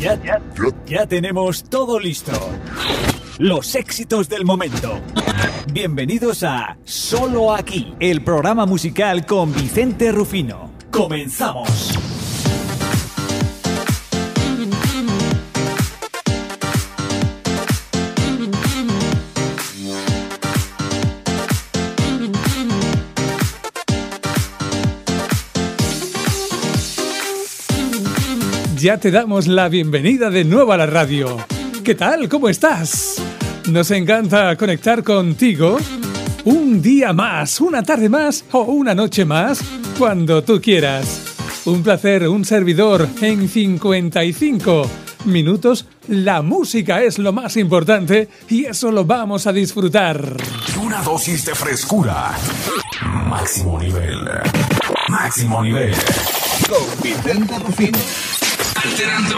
Ya, tenemos todo listo. Los éxitos del momento. Bienvenidos a Solo aquí, el programa musical con Vicente Rufino. Comenzamos. Ya te damos la bienvenida de nuevo a la radio. ¿Qué tal? ¿Cómo estás? Nos encanta conectar contigo un día más, una tarde más o una noche más, cuando tú quieras. Un placer, un servidor en 55 minutos. La música es lo más importante y eso lo vamos a disfrutar. Una dosis de frescura. Máximo nivel. Máximo nivel. Con Vicente Rufino. Alterando.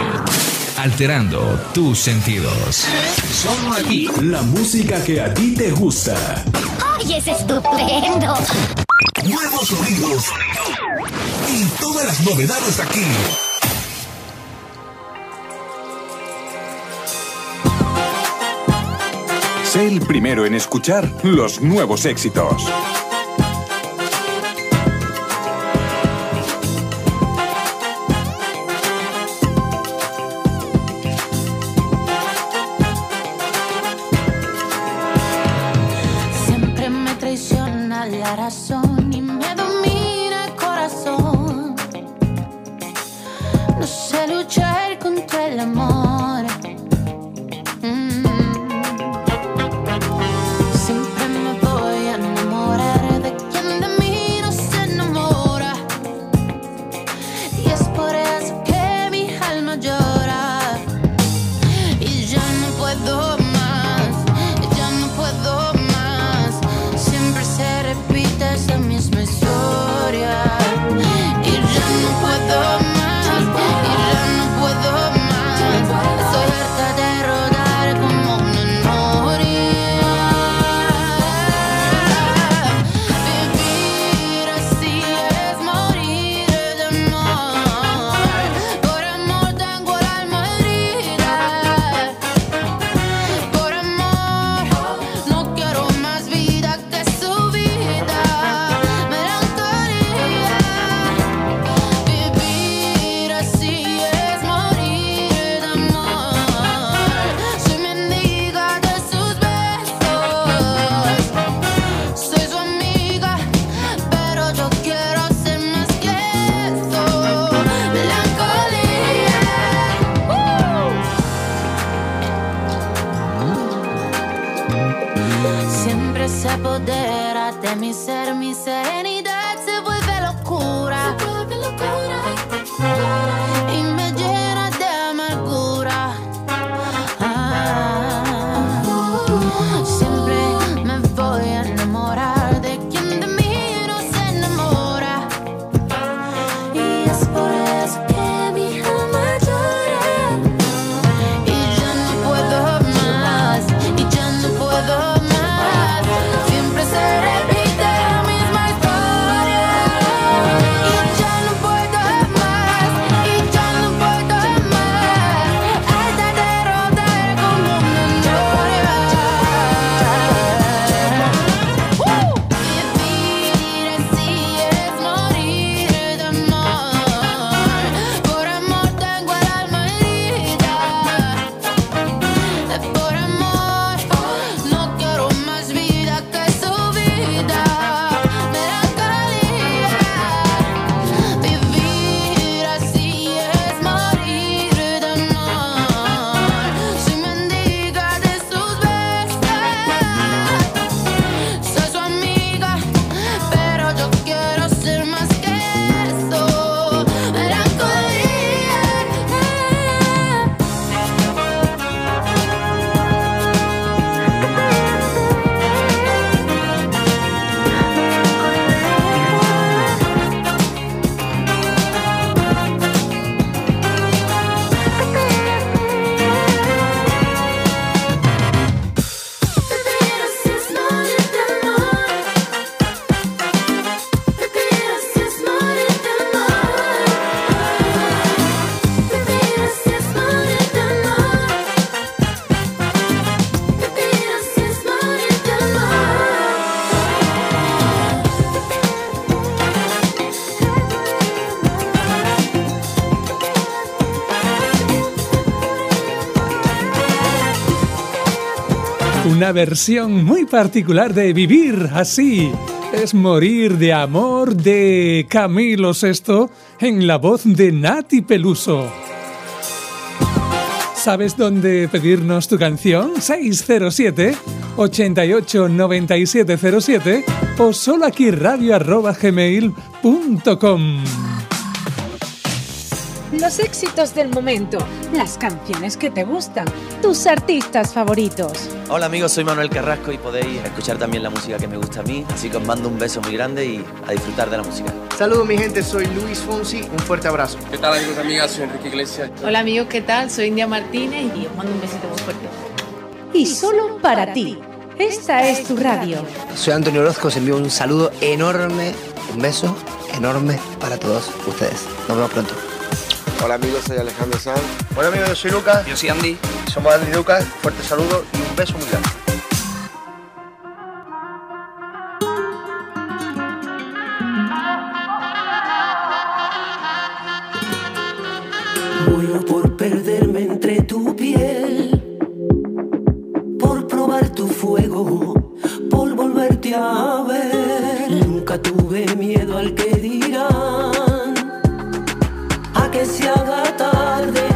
Alterando tus sentidos. Solo aquí. La música que a ti te gusta. ¡Ay, es estupendo! Nuevos sonidos. Y todas las novedades aquí. Sé el primero en escuchar los nuevos éxitos. Amor. Una versión muy particular de Vivir así. Es morir de amor de Camilo VI en la voz de Nati Peluso. ¿Sabes dónde pedirnos tu canción? 607 88 9707 o solo aquí radio arroba gmail.com. Los éxitos del momento, las canciones que te gustan, tus artistas favoritos. Hola amigos, soy Manuel Carrasco y podéis escuchar también la música que me gusta a mí, así que os mando un beso muy grande y a disfrutar de la música. Saludos mi gente, soy Luis Fonsi, un fuerte abrazo. ¿Qué tal amigos amigas? Soy Enrique Iglesias. Hola amigos, ¿qué tal? Soy India Martínez y os mando un besito muy fuerte. Y solo para ti, esta es tu radio. Soy Antonio Orozco, os envío un saludo enorme, un beso enorme para todos ustedes. Nos vemos pronto. Hola amigos, soy Alejandro Sanz. Hola amigos, yo soy Lucas. Yo soy Andy. Somos Andy y Lucas. Fuerte saludo y un beso muy grande. Muero por perderme entre tu piel, por probar tu fuego, por volverte a ver. Nunca tuve miedo al que dirán, que se haga tarde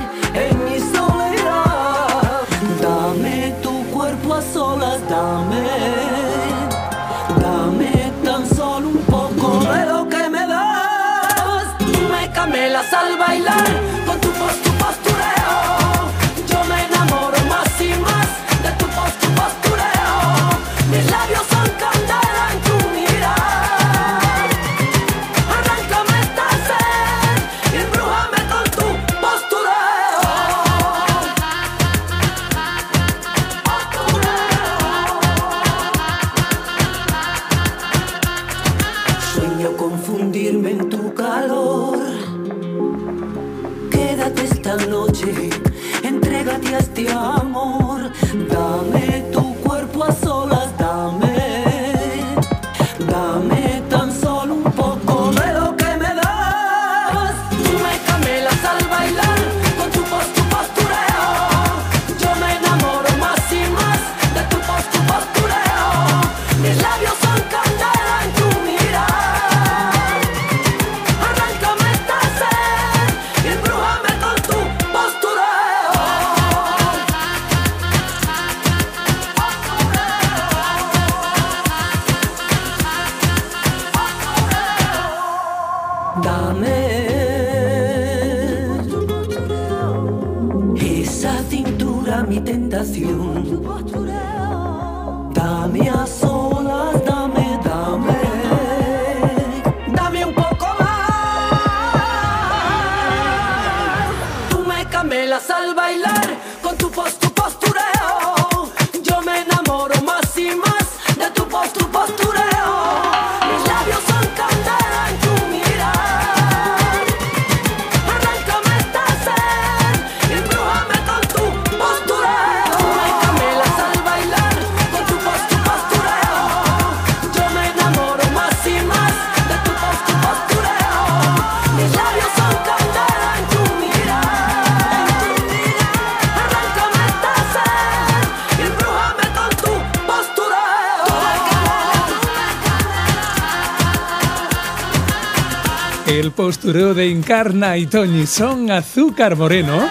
postureo de Encarna y Toñi son Azúcar Moreno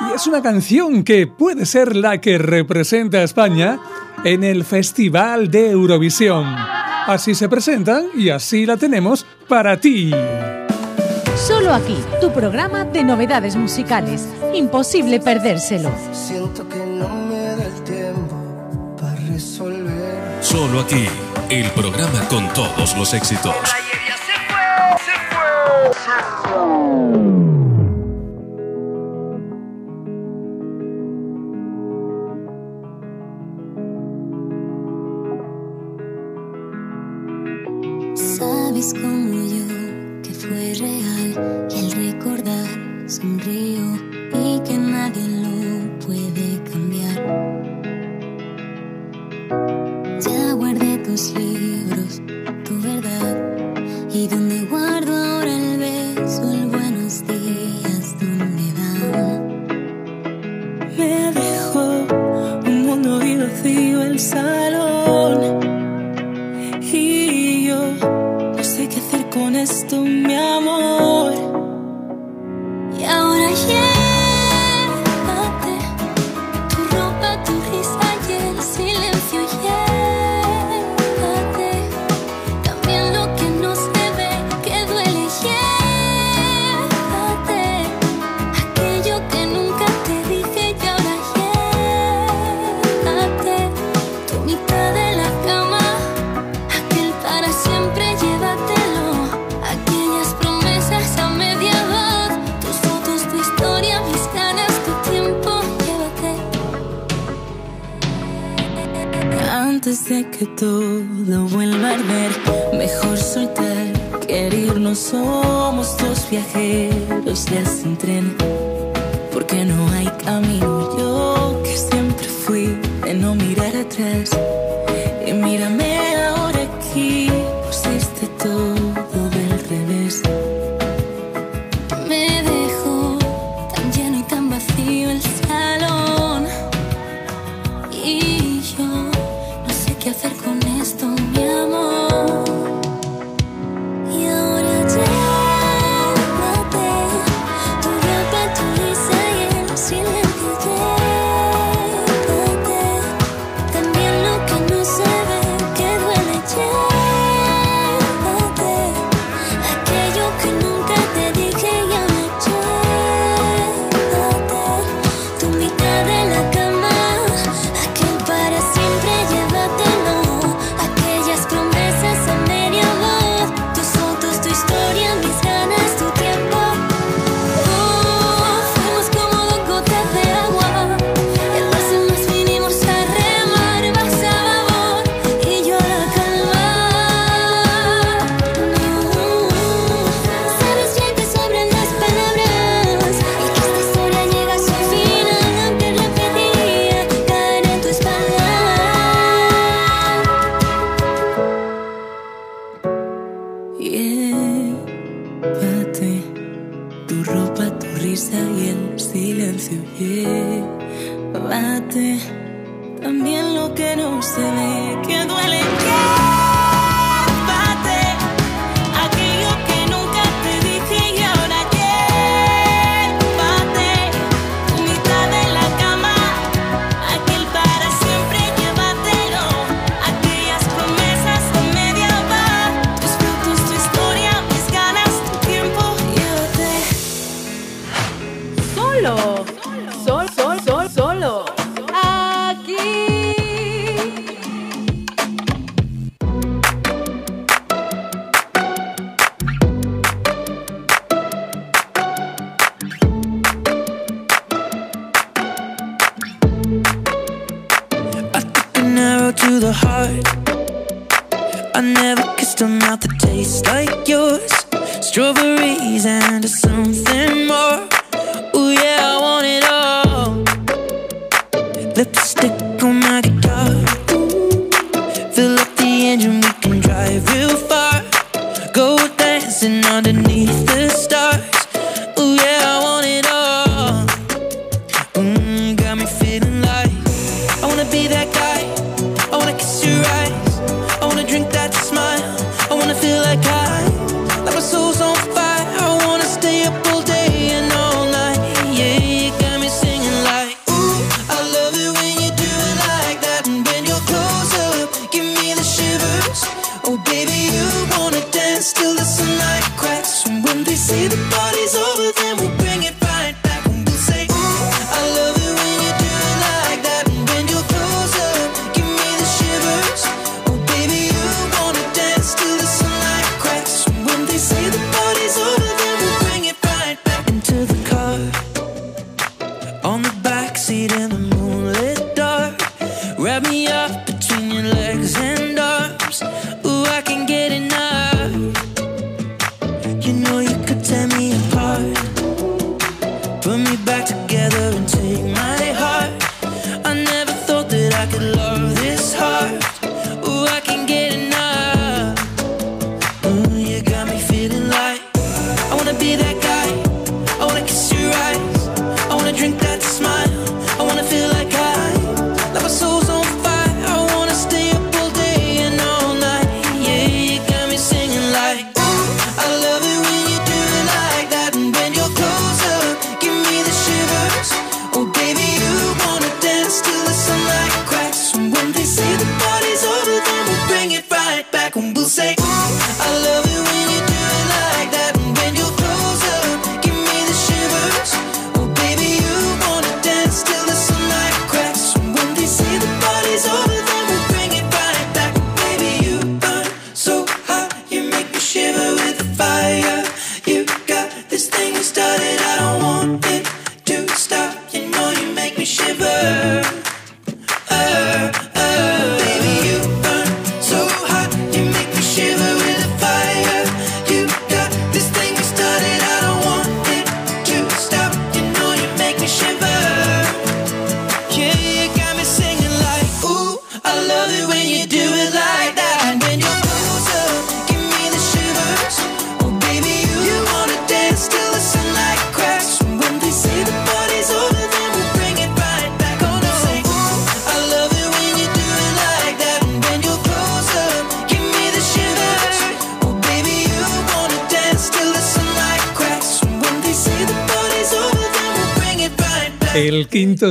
y es una canción que puede ser la que representa a España en el Festival de Eurovisión. Así se presentan y así la tenemos para ti. Solo aquí, tu programa de novedades musicales. Imposible perdérselo. Siento que no me da el tiempo para resolver. Solo aquí, el programa con todos los éxitos. Sabes hace que todo vuelva a arder. Mejor soltar que herirnos. Somos dos viajeros ya sin tren. Porque no hay camino. Yo que siempre fui de no mirar atrás.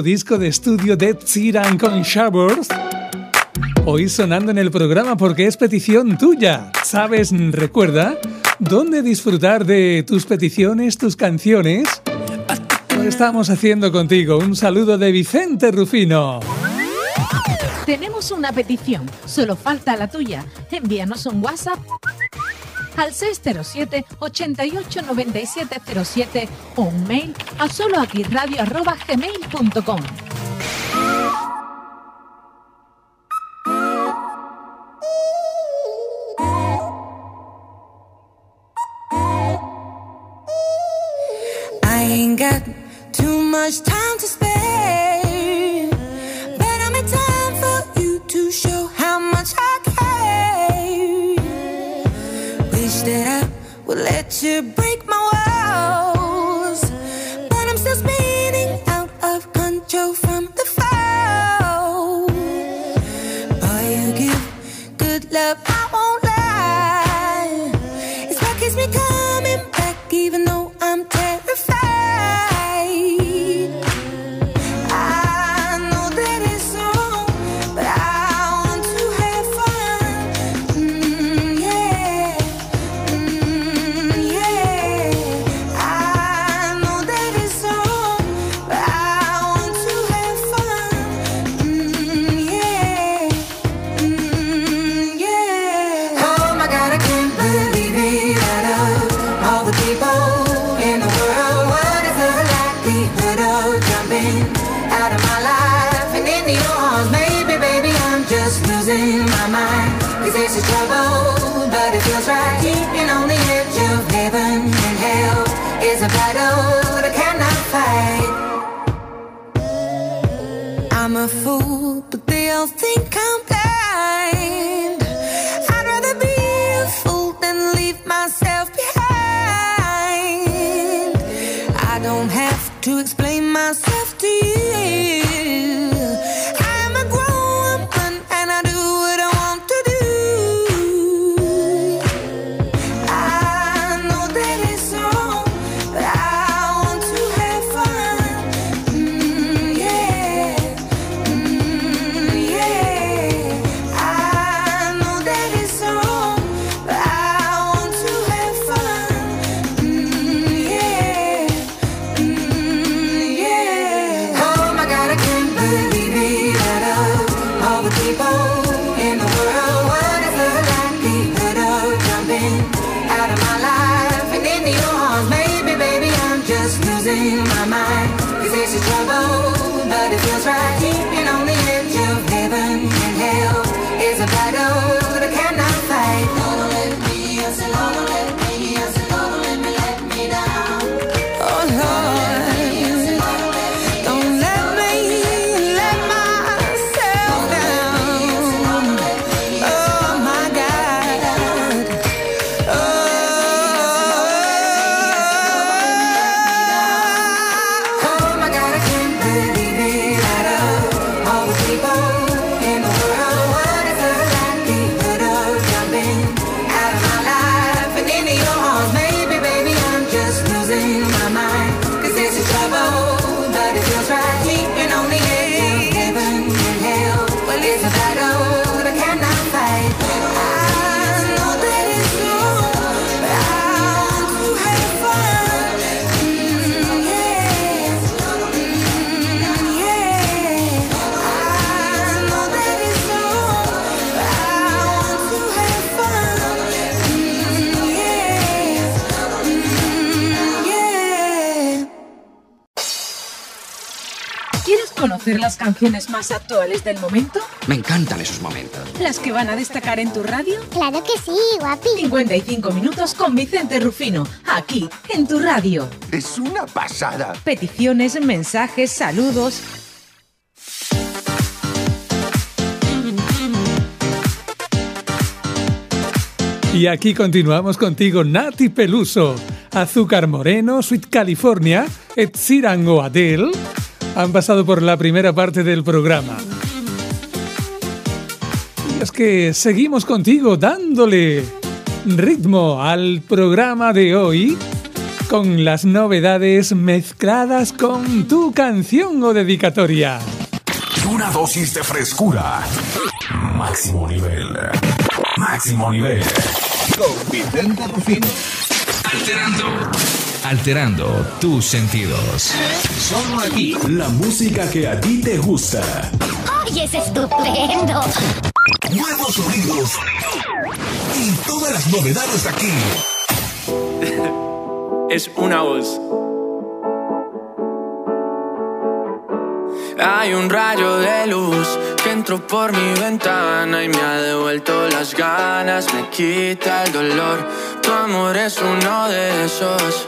disco de estudio de Tsiran con Showers. Hoy sonando en el programa porque es petición tuya. ¿Sabes? Recuerda dónde disfrutar de tus peticiones, tus canciones. Lo estamos haciendo contigo. Un saludo de Vicente Rufino. Tenemos una petición. Solo falta la tuya. Envíanos un WhatsApp al 607-889707 o un mail a soloaquiradio.com. I ain't got too much time to spend. to bring canciones más actuales del momento? Me encantan esos momentos. ¿Las que van a destacar en tu radio? Claro que sí, guapi. 55 minutos con Vicente Rufino, aquí, en tu radio. Es una pasada. Peticiones, mensajes, saludos. Y aquí continuamos contigo, Nati Peluso, Azúcar Moreno, Sweet California, Ed Sheeran o Adele han pasado por la primera parte del programa. Y es que seguimos contigo dándole ritmo al programa de hoy con las novedades mezcladas con tu canción o dedicatoria. Una dosis de frescura. Máximo nivel. Máximo nivel. Con Vicente Rufino. Alterando. Alterando tus sentidos. Solo aquí. La música que a ti te gusta. ¡Ay, es estupendo! Nuevos sonidos. Y todas las novedades aquí. Es una voz. Hay un rayo de luz que entró por mi ventana y me ha devuelto las ganas, me quita el dolor. Tu amor es uno de esos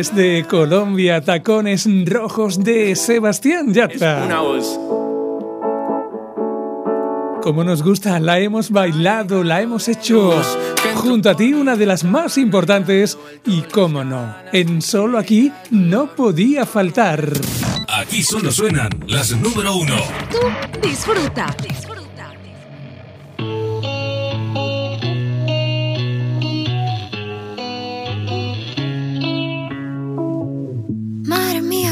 Desde Colombia, tacones rojos de Sebastián Yatra. Una voz. Como nos gusta, la hemos bailado, la hemos hecho junto a ti una de las más importantes y, cómo no, en solo aquí no podía faltar. Aquí solo suenan las número uno. Tú disfruta. Madre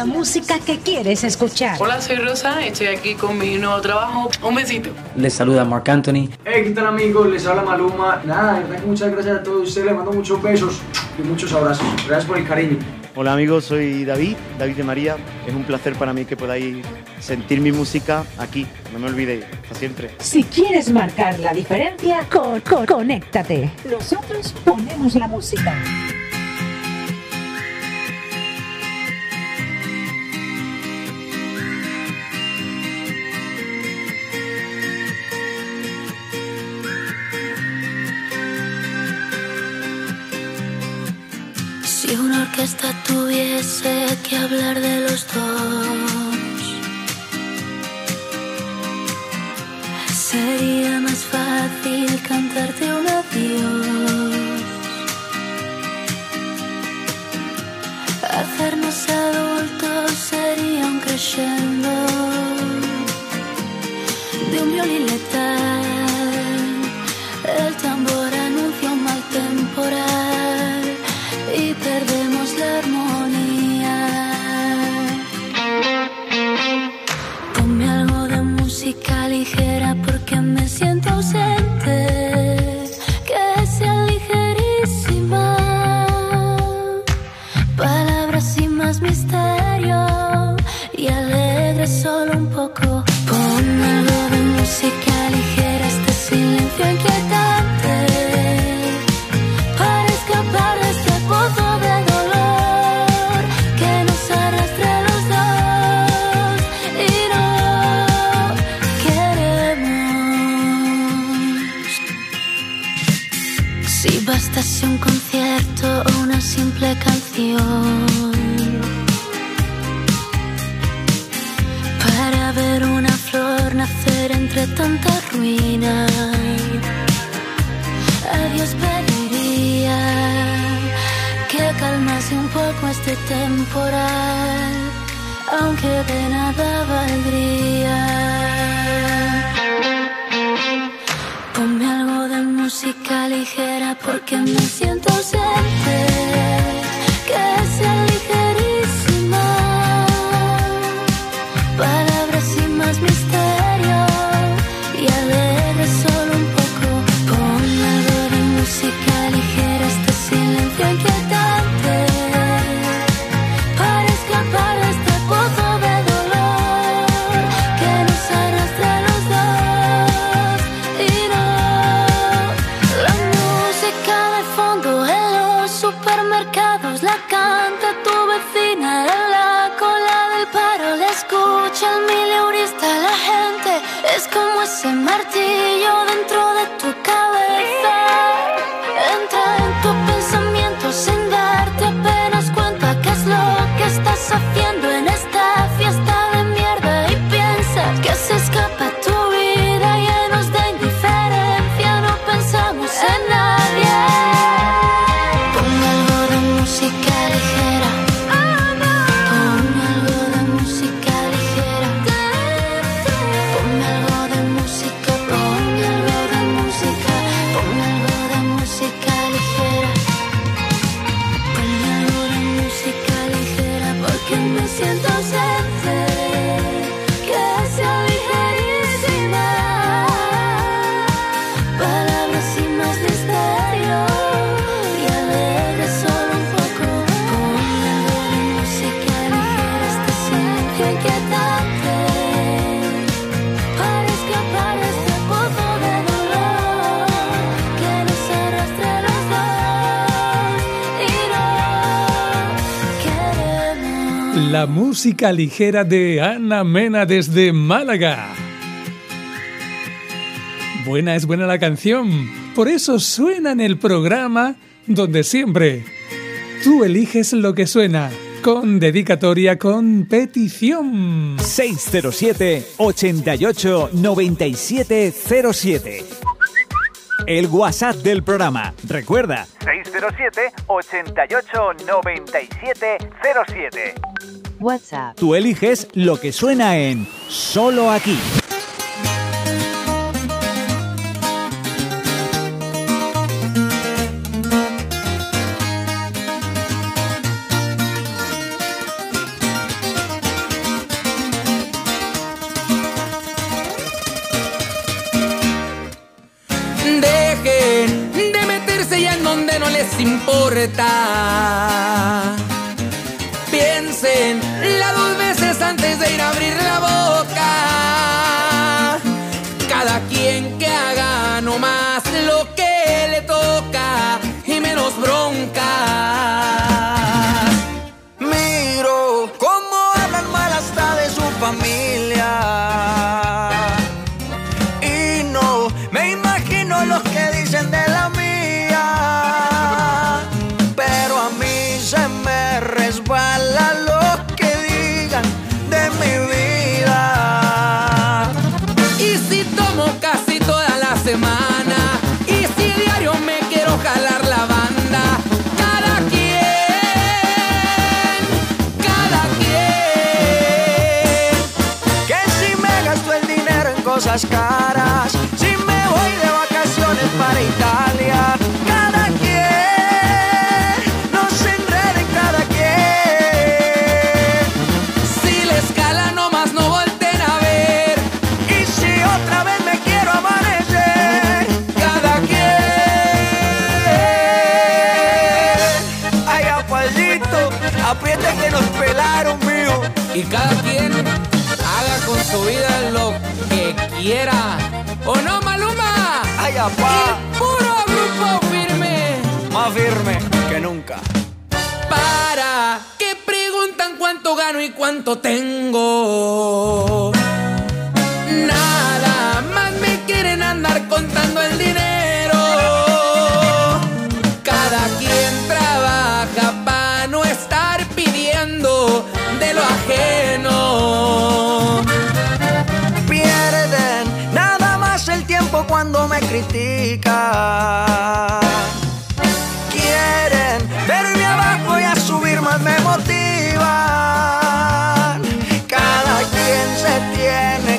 la música que quieres escuchar. Hola, soy Rosa, estoy aquí con mi nuevo trabajo. Un besito. Les saluda Mark Anthony. Hey, ¿qué tal amigos? Les habla Maluma. Nada, muchas gracias a todos ustedes, les mando muchos besos y muchos abrazos. Gracias por el cariño. Hola amigos, soy David, David de María. Es un placer para mí que podáis sentir mi música aquí, no me olvidéis, hasta siempre. Si quieres marcar la diferencia, con, con conéctate. Nosotros ponemos la música. que hablar de los dos. Sería música ligera de Ana Mena desde Málaga. Buena es buena la canción, por eso suena en el programa donde siempre tú eliges lo que suena, con dedicatoria, con petición. 607 88 97 07. El WhatsApp del programa. Recuerda. 607 88 97 07. WhatsApp. Tú eliges lo que suena en Solo aquí. Dejen de meterse ya en donde no les importa. Piensen dos veces antes de ir a abrir la boca. Caras, si me voy de vacaciones para Italia, cada quien, no se enreden cada quien. Si la escala nomás no volten a ver Y si otra vez me quiero amanecer, Cada quien. Ay, apallito, apriete que nos pelaron, mío. Y cada Y ¿o no, Maluma? ¡Ay, apá! Puro grupo firme. Más firme que nunca. Para que preguntan cuánto gano y cuánto tengo. Nada más me quieren andar contando el dinero. Cada quien trabaja para no estar pidiendo de lo ajeno. Critican. Quieren verme abajo y a subir más me motivan. Cada quien se tiene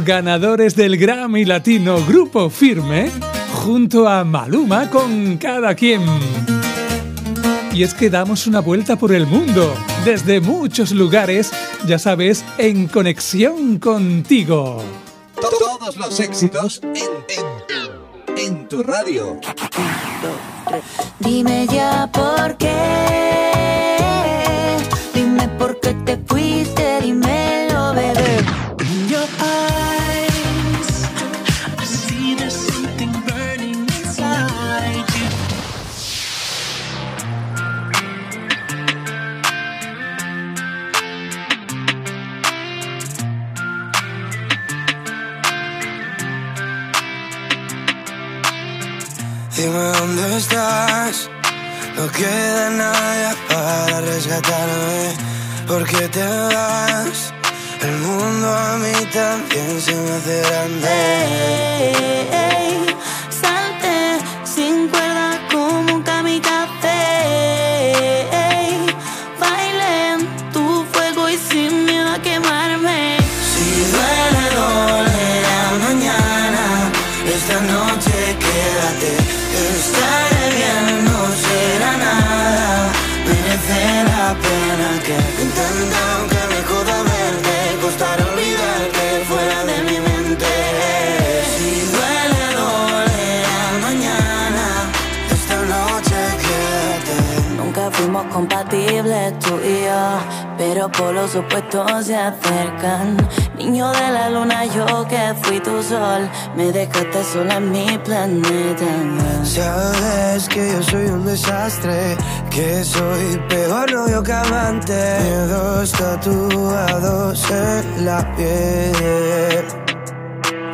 Los ganadores del Grammy Latino Grupo Firme junto a Maluma con cada quien. Y es que damos una vuelta por el mundo, desde muchos lugares, ya sabes, en conexión contigo. Todos los éxitos en, en, en tu radio. Dime ya por qué. Dime dónde estás. No queda nada para rescatarme. ¿Por qué te vas? El mundo a mí también se me hace grande. Compatibles tú y yo, pero por los opuestos se acercan. Niño de la luna, yo que fui tu sol, me dejaste sola en mi planeta. Sabes que yo soy un desastre, que soy peor novio que amante. Miedos tatuados en la piel.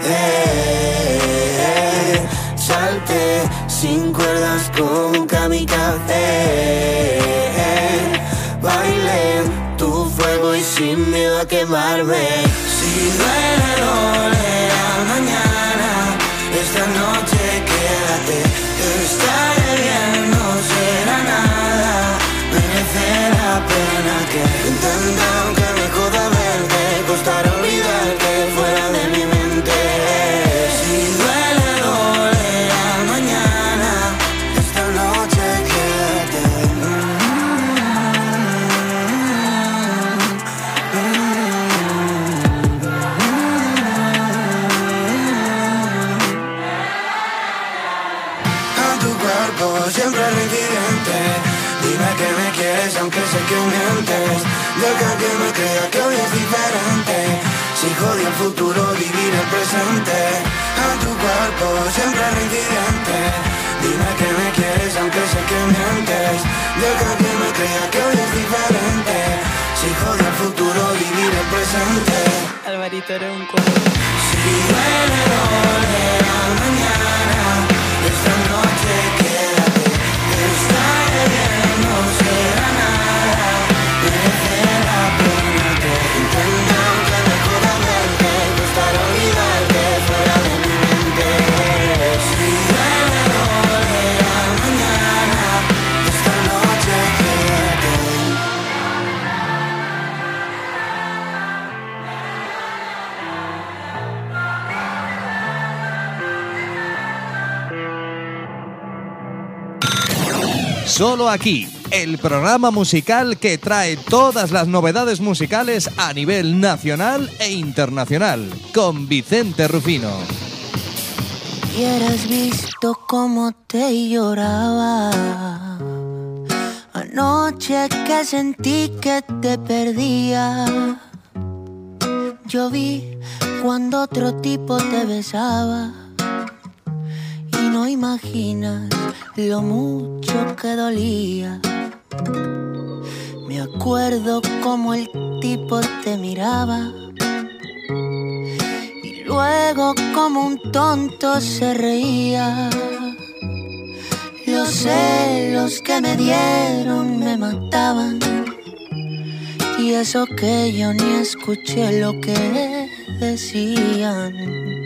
Eh, salte sin cuerdas con un kamikaze. Baile en tu fuego y sin miedo a quemarme. Si duele, dolerá mañana. Esta noche quédate. Estaré Deja que me crea que hoy es diferente. Si jodí el futuro, vivir el presente. A tu cuerpo siempre reincidente. Dime que me quieres aunque sé que mientes. Deja que me crea que hoy es diferente. Si jodí el futuro, vivir el presente. Alvarito era un coro. Si duele, dolerá Solo aquí, el programa musical que trae todas las novedades musicales a nivel nacional e internacional, con Vicente Rufino. hubieras visto cómo te lloraba. Anoche que sentí que te perdía. Yo vi cuando otro tipo te besaba. No imaginas lo mucho que dolía. Me acuerdo como el tipo te miraba. Y luego como un tonto se reía. Los celos que me dieron me mataban. Y eso que yo ni escuché lo que decían.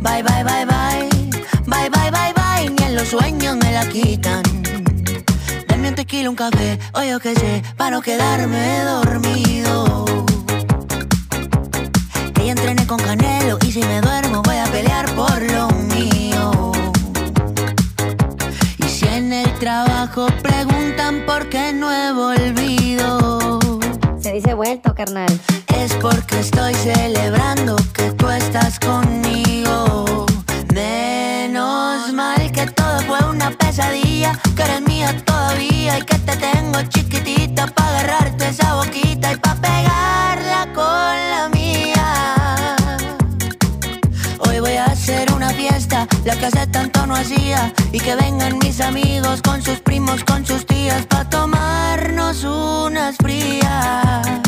Bye, bye, bye, bye. Bye, bye, bye, bye. Ni en los sueños me la quitan. Dame un tequila, un café, o yo qué sé, para no quedarme dormido. Que ya entrené con Canelo y si me duermo voy a pelear por lo mío. Y si en el trabajo preguntan por qué no he volvido. Se dice vuelto, carnal. Es porque estoy celebrando que tú estás conmigo. Pesadilla, que eres mía todavía y que te tengo chiquitita para agarrarte esa boquita y para pegarla con la mía. Hoy voy a hacer una fiesta, la que hace tanto no hacía, y que vengan mis amigos con sus primos, con sus tías, para tomarnos unas frías.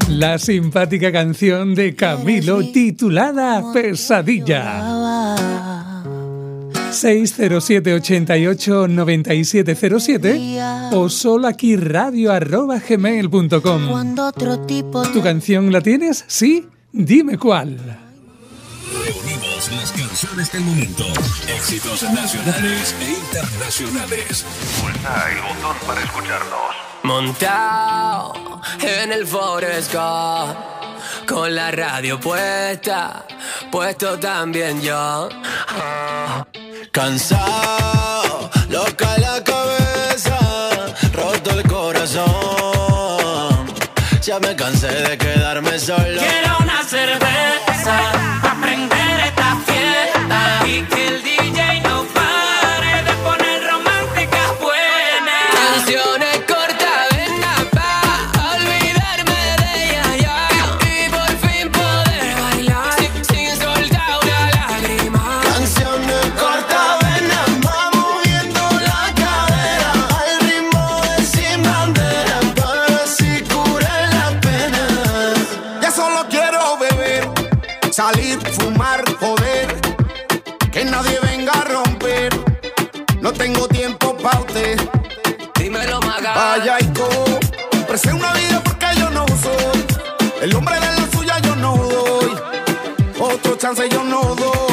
La simpática canción de Camilo titulada Pesadilla. 607 88 9707 o solo aquí radio arroba gmail.com. ¿Tu canción la tienes? ¿Sí? Dime cuál. Reunimos las canciones del momento. Éxitos nacionales e internacionales. Pulsa el botón para escucharnos. Montado en el Forest Gump, con la radio puesta, puesto también yo. Cansado, loca la cabeza, roto el corazón. Ya me cansé de quedarme solo. Quiero Vaya y co. Ofrece una vida porque yo no soy. El hombre de la suya yo no doy. Otro chance yo no doy.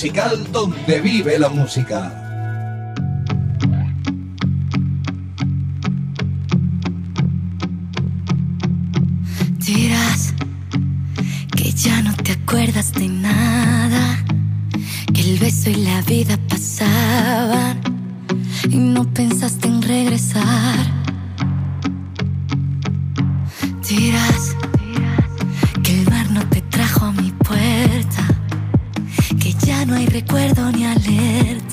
musical donde vive la música. Dirás que ya no te acuerdas de nada, que el beso y la vida pasaban y no pensaste en regresar. Dirás recuerdo ni alerta.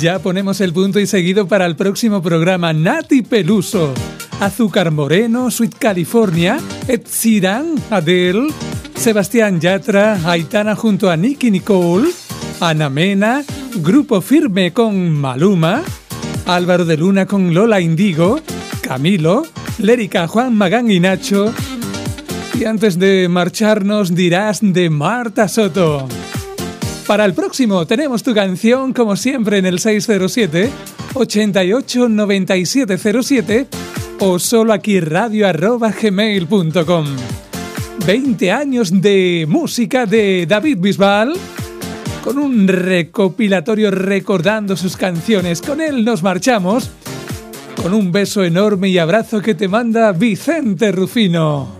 Ya ponemos el punto y seguido para el próximo programa Nati Peluso, Azúcar Moreno, Sweet California, Ed Sheeran, Adele, Sebastián Yatra, Aitana junto a Nicky Nicole, Ana Mena, Grupo Firme con Maluma, Álvaro de Luna con Lola Indigo, Camilo, Lérica, Juan Magán y Nacho. Y antes de marcharnos dirás de Marta Soto. Para el próximo tenemos tu canción como siempre en el 607 88 9707 o solo aquí radio arroba gmail.com. 20 años de música de David Bisbal con un recopilatorio recordando sus canciones. Con él nos marchamos con un beso enorme y abrazo que te manda Vicente Rufino.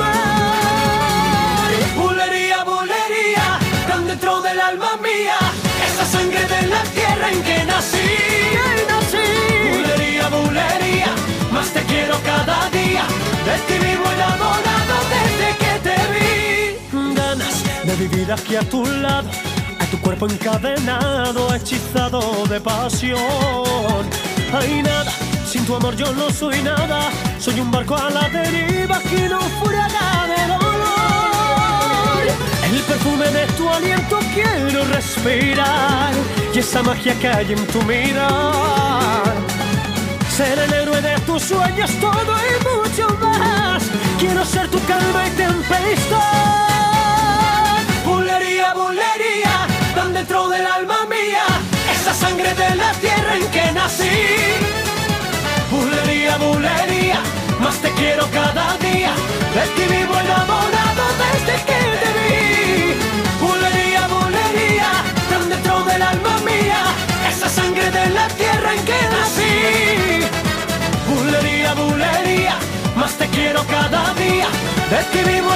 dentro del alma mía, esa sangre de la tierra en que nací. Bulería, bulería, más te quiero cada día, de ti vivo enamorado desde que te vi. ganas de vivir aquí a tu lado, a tu cuerpo encadenado, hechizado de pasión. Hay nada, sin tu amor yo no soy nada, soy un barco a la deriva que no dolor. El perfume de tu aliento quiero respirar y esa magia que hay en tu mirar. Ser el héroe de tus sueños, todo y mucho más. Quiero ser tu calma y tempestad. Bulería, bulería, tan dentro del alma mía, esa sangre de la tierra en que nací. Bulería, bulería, más te quiero cada día, de vivo enamorado desde que te cada día, de ti vivo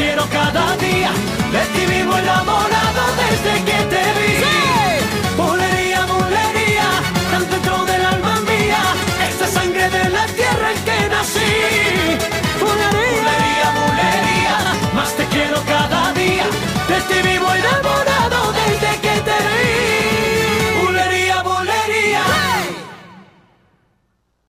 quiero cada día, de ti vivo enamorado desde que te vi. Bulería, bulería, tan dentro del alma mía, esa sangre de la tierra en que nací. Bulería, bulería, más te quiero cada día, de ti